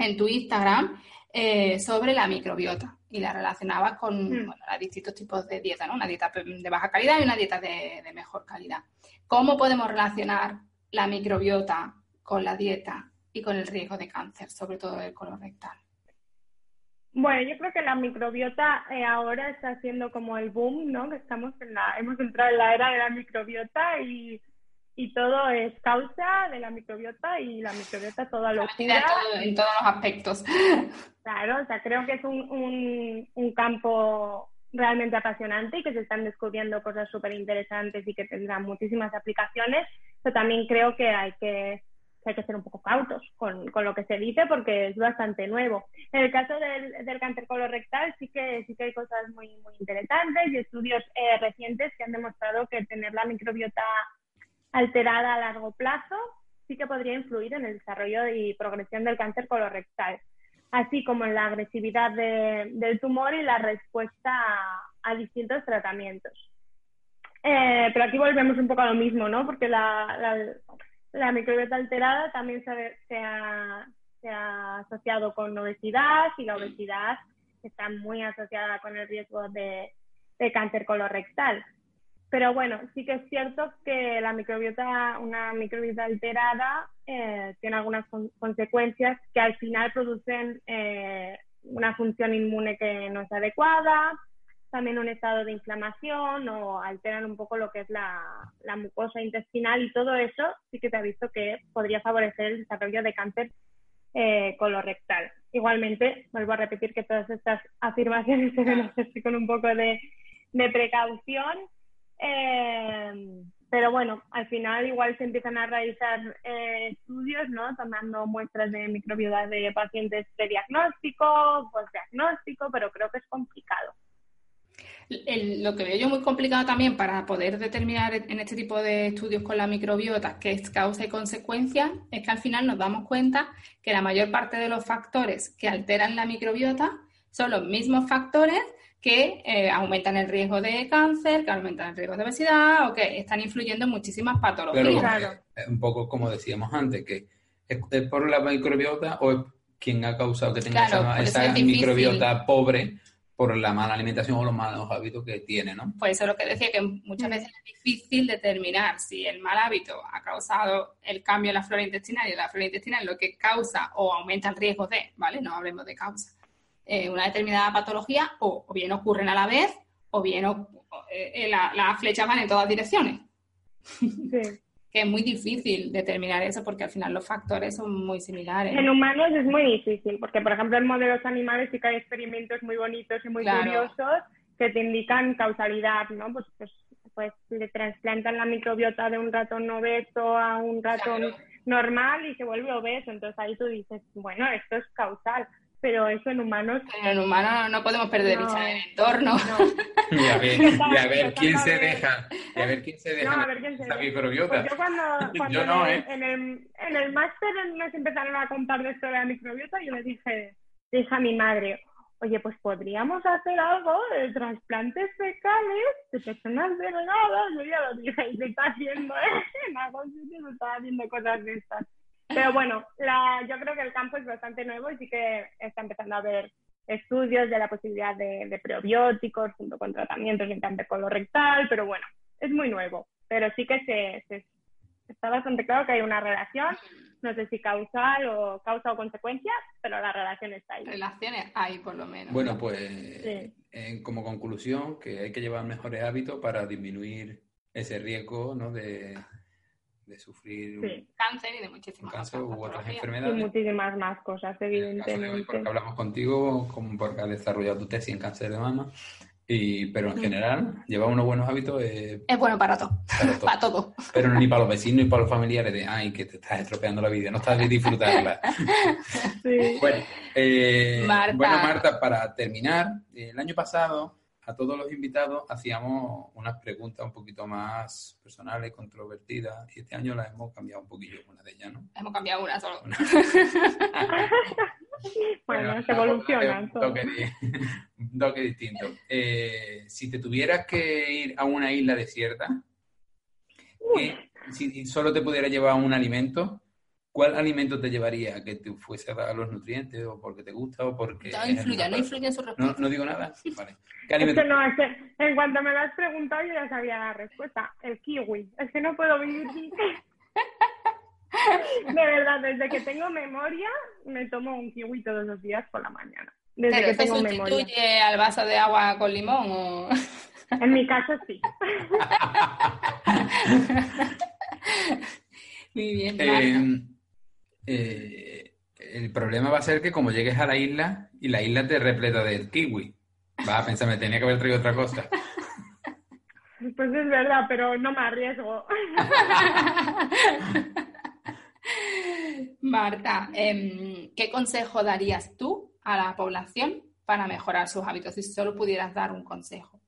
Speaker 2: en tu Instagram eh, sobre la microbiota y la relacionabas con mm. bueno, distintos tipos de dieta, ¿no? Una dieta de baja calidad y una dieta de, mejor calidad. ¿Cómo podemos relacionar la microbiota con la dieta y con el riesgo de cáncer, sobre todo del colon rectal?
Speaker 5: Bueno, yo creo que la microbiota eh, ahora está haciendo como el boom, ¿no? Que estamos en la, hemos entrado en la era de la microbiota y y todo es causa de la microbiota y la microbiota toda locura.
Speaker 2: en todos los aspectos.
Speaker 5: Claro, o sea, creo que es un, un, un campo realmente apasionante y que se están descubriendo cosas súper interesantes y que tendrán muchísimas aplicaciones, pero también creo que hay que, hay que ser un poco cautos con, con, lo que se dice porque es bastante nuevo. En el caso del, del cáncer colorectal sí que, sí que hay cosas muy, muy interesantes y estudios eh, recientes que han demostrado que tener la microbiota alterada a largo plazo sí que podría influir en el desarrollo y progresión del cáncer colorectal, así como en la agresividad del tumor y la respuesta a, distintos tratamientos. Eh, pero aquí volvemos un poco a lo mismo, ¿no? Porque la, microbiota alterada también se, ha, asociado con obesidad y la obesidad está muy asociada con el riesgo de, de cáncer colorectal. Pero bueno, sí que es cierto que la microbiota, una microbiota alterada, eh, tiene algunas consecuencias que al final producen eh, una función inmune que no es adecuada, también un estado de inflamación o alteran un poco lo que es la, mucosa intestinal y todo eso sí que te ha visto que podría favorecer el desarrollo de cáncer eh, colorectal. Igualmente, vuelvo a repetir que todas estas afirmaciones se deben con un poco de, de precaución eh, pero bueno, al final igual se empiezan a realizar eh, estudios, ¿no? Tomando muestras de microbiota de pacientes prediagnóstico, postdiagnóstico, pero creo que es complicado.
Speaker 2: Lo que veo yo muy complicado también para poder determinar en este tipo de estudios con la microbiota qué es causa y consecuencia es que al final nos damos cuenta que la mayor parte de los factores que alteran la microbiota son los mismos factores que eh, aumentan el riesgo de cáncer, que aumentan el riesgo de obesidad o que están influyendo en muchísimas patologías.
Speaker 3: Pero un poco como decíamos antes, que es por la microbiota o es quien ha causado que tenga esa, microbiota pobre por la mala alimentación o los malos hábitos que tiene, ¿no?
Speaker 2: Pues eso es lo que decía, que muchas mm. veces es difícil determinar si el mal hábito ha causado el cambio en la flora intestinal y la flora intestinal lo que causa o aumenta el riesgo de, ¿vale? No hablemos de causa eh, una determinada patología o, bien ocurren a la vez o bien eh, las flechas van en todas direcciones. Que es muy difícil determinar eso porque al final los factores son muy similares.
Speaker 5: En humanos es muy difícil porque, por ejemplo, en modelos animales sí que hay experimentos muy bonitos y muy curiosos que te indican causalidad, ¿no? Pues, pues, pues, le trasplantan la microbiota de un ratón obeso a un ratón normal y se vuelve obeso. Entonces ahí tú dices, bueno, esto es causal pero eso en humanos.
Speaker 2: en humanos no podemos perder no, vista del entorno.
Speaker 3: y a ver, y a ver quién se deja, y a ver quién se deja esa microbiota.
Speaker 5: Pues yo cuando, cuando no, ¿eh? en, el, en el máster nos empezaron a contar de esto de la microbiota, yo le dije, dije a mi madre, oye, pues podríamos hacer algo de trasplantes fecales de personas delgadas. Yo ya lo dije, y se está haciendo, ¿eh? En algún sitio se está haciendo cosas de estas. Pero bueno, la, yo creo que el campo es bastante nuevo y sí que está empezando a haber estudios de la posibilidad de, prebióticos junto con tratamientos en cáncer colorectal, pero bueno, es muy nuevo, pero sí que se, se, está bastante claro que hay una relación, no sé si causal o causa o consecuencia, pero la relación está ahí.
Speaker 2: Relaciones hay, por lo menos.
Speaker 3: Bueno, pues
Speaker 5: Sí.
Speaker 3: eh, como conclusión, que hay que llevar mejores hábitos para disminuir ese riesgo ¿no? de, de sufrir un-
Speaker 5: Sí,
Speaker 2: Cáncer y de muchísimas
Speaker 3: cáncer u otras
Speaker 2: patologías.
Speaker 5: y
Speaker 3: enfermedades.
Speaker 5: muchísimas más cosas,
Speaker 3: En el caso de hoy,
Speaker 5: evidentemente.
Speaker 3: porque hablamos contigo, como porque has desarrollado tu tesis en cáncer de mama, y, pero en general, llevar unos buenos hábitos es
Speaker 2: Es bueno para todo.
Speaker 3: para todo.
Speaker 2: Para todo.
Speaker 3: Pero ni para los vecinos ni para los familiares de, ay, que te estás estropeando la vida, no estás de disfrutarla.
Speaker 5: Sí.
Speaker 3: Bueno, eh,
Speaker 2: Marta.
Speaker 3: bueno, Marta, para terminar, el año pasado a todos los invitados hacíamos unas preguntas un poquito más personales, controvertidas, y este año las hemos cambiado un poquillo, una de ellas, ¿no?
Speaker 2: Hemos cambiado una solo.
Speaker 3: Una-
Speaker 5: Bueno, se evolucionan
Speaker 3: un toque, un toque distinto. Eh, si te tuvieras que ir a una isla desierta, que si solo te pudiera llevar un alimento, ¿cuál alimento te llevaría? ¿Que te fuese a dar los nutrientes o porque te gusta o porque...
Speaker 2: No influye, no influye en su
Speaker 3: No,
Speaker 2: respuesta.
Speaker 3: no digo nada. Vale. ¿Qué
Speaker 5: Es
Speaker 3: alimento?
Speaker 5: que no, es que en cuanto me lo has preguntado yo ya sabía la respuesta. El kiwi. Es que no puedo vivir sin... De verdad, desde que tengo memoria me tomo un kiwi todos los días por la mañana. Desde
Speaker 2: ¿Pero
Speaker 5: que
Speaker 2: se
Speaker 5: tengo memoria.
Speaker 2: sustituye al vaso de agua con limón o...?
Speaker 5: En mi caso sí.
Speaker 2: Muy bien.
Speaker 3: Eh, eh, el problema va a ser que como llegues a la isla y la isla te repleta de kiwi, vas a pensar, me tenía que haber traído otra cosa.
Speaker 5: Pues es verdad, pero no me arriesgo.
Speaker 2: Marta, em, ¿qué consejo darías tú a la población para mejorar sus hábitos? Si solo pudieras dar un consejo.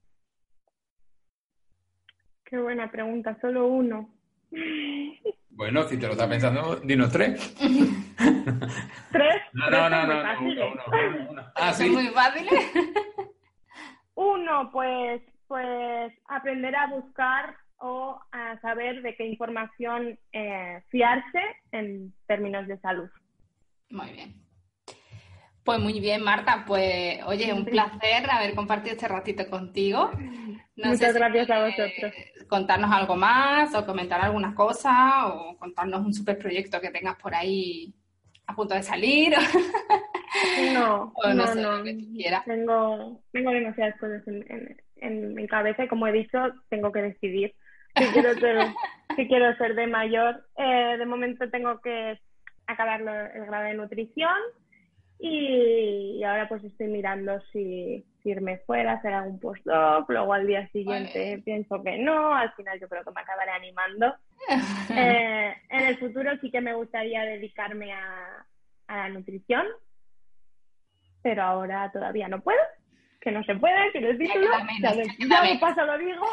Speaker 5: Qué buena pregunta, solo uno.
Speaker 3: Bueno, si te lo estás pensando, dinos tres.
Speaker 5: ¿Tres?
Speaker 3: No, no, no, no, uno, uno, uno. Ah, sí.
Speaker 2: muy fáciles.
Speaker 5: Uno, pues, pues aprender a buscar o a saber de qué información eh, fiarse en términos de salud.
Speaker 2: Muy bien. Pues muy bien, Marta. Pues, oye, un placer haber compartido este ratito contigo. No
Speaker 5: Muchas
Speaker 2: si
Speaker 5: gracias a vosotros.
Speaker 2: Contarnos algo más o comentar alguna cosa o contarnos un super proyecto que tengas por ahí a punto de salir.
Speaker 5: No,
Speaker 2: O no
Speaker 5: no,
Speaker 2: sé,
Speaker 5: no.
Speaker 2: lo que tú quieras.
Speaker 5: Tengo, tengo demasiadas cosas en, en, en mi cabeza y como he dicho, tengo que decidir si quiero ser, si quiero ser de mayor. Eh, de momento tengo que acabar el grado de nutrición y, y ahora pues estoy mirando si, si irme fuera, hacer algún postdoc, luego al día siguiente
Speaker 2: bien.
Speaker 5: pienso que no, al final yo creo que me acabaré animando. Eh, en el futuro sí que me gustaría dedicarme a, a la nutrición, pero ahora todavía no puedo, que no se puede, que el título,
Speaker 2: queda menos,
Speaker 5: ya,
Speaker 2: menos.
Speaker 5: paso lo digo.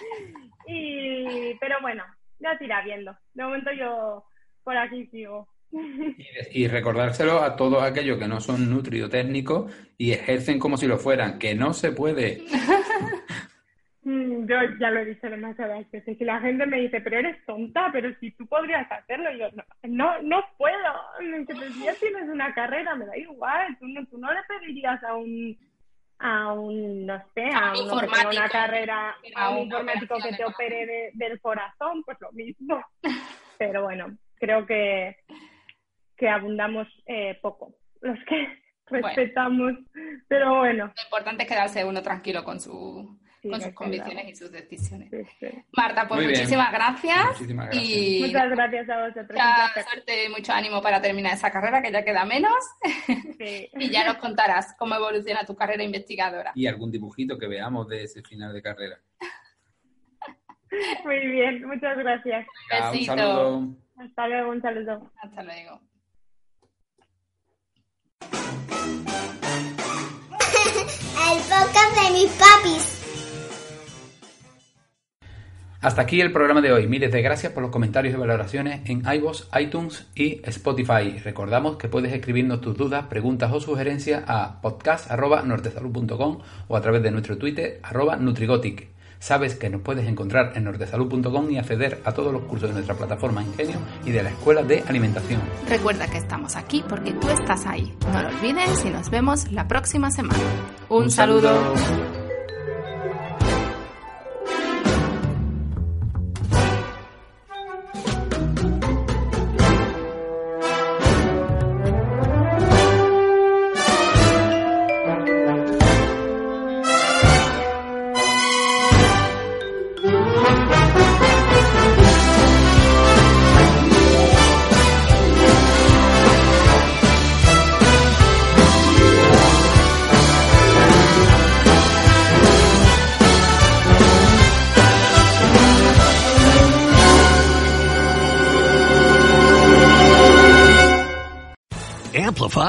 Speaker 5: y, pero bueno, ya se irá viendo. De momento yo por aquí sigo.
Speaker 3: Y, y recordárselo a todos aquellos que no son nutriotécnicos y ejercen como si lo fueran, que no se puede.
Speaker 5: Mm, Yo ya lo he dicho demasiadas veces y la gente me dice, pero eres tonta, pero si tú podrías hacerlo, y yo no, no, no puedo. Pero si ya tienes una carrera, me da igual, tú no, tú no le pedirías a un, a un, no sé,
Speaker 2: A
Speaker 5: a
Speaker 2: un
Speaker 5: uno que tenga una
Speaker 2: informático,
Speaker 5: carrera,
Speaker 2: a
Speaker 5: un informático que te opere de- del corazón, pues lo mismo. Pero bueno, creo que, que abundamos eh, poco los que
Speaker 2: Bueno.
Speaker 5: respetamos, pero bueno.
Speaker 2: Lo importante es quedarse uno tranquilo con, su,
Speaker 5: Sí,
Speaker 2: con sus convicciones y sus decisiones.
Speaker 5: Sí, sí.
Speaker 2: Marta, pues muchísimas gracias.
Speaker 3: Muchísimas gracias.
Speaker 2: Y
Speaker 5: Muchas gracias a vosotros.
Speaker 2: mucha suerte y mucho ánimo para terminar esa carrera, que ya queda menos.
Speaker 5: Sí.
Speaker 2: Y ya nos contarás cómo evoluciona tu carrera investigadora.
Speaker 3: Y algún dibujito que veamos de ese final de carrera.
Speaker 5: Muy bien, muchas gracias.
Speaker 3: Venga, un
Speaker 2: Besito.
Speaker 3: saludo.
Speaker 5: Hasta luego, un saludo.
Speaker 2: Hasta luego.
Speaker 4: El podcast de mis papis.
Speaker 3: Hasta aquí el programa de hoy. Miles de gracias por los comentarios y valoraciones en iVoox, iTunes y Spotify. Recordamos que puedes escribirnos tus dudas, preguntas o sugerencias a podcast.nortesalud.com o a través de nuestro Twitter arroba Nutrigotic. Sabes que nos puedes encontrar en nortesalud.com y acceder a todos los cursos de nuestra plataforma Ingenio y de la Escuela de Alimentación.
Speaker 2: Recuerda que estamos aquí porque tú estás ahí. No lo olvides y nos vemos la próxima semana. Un, saludo.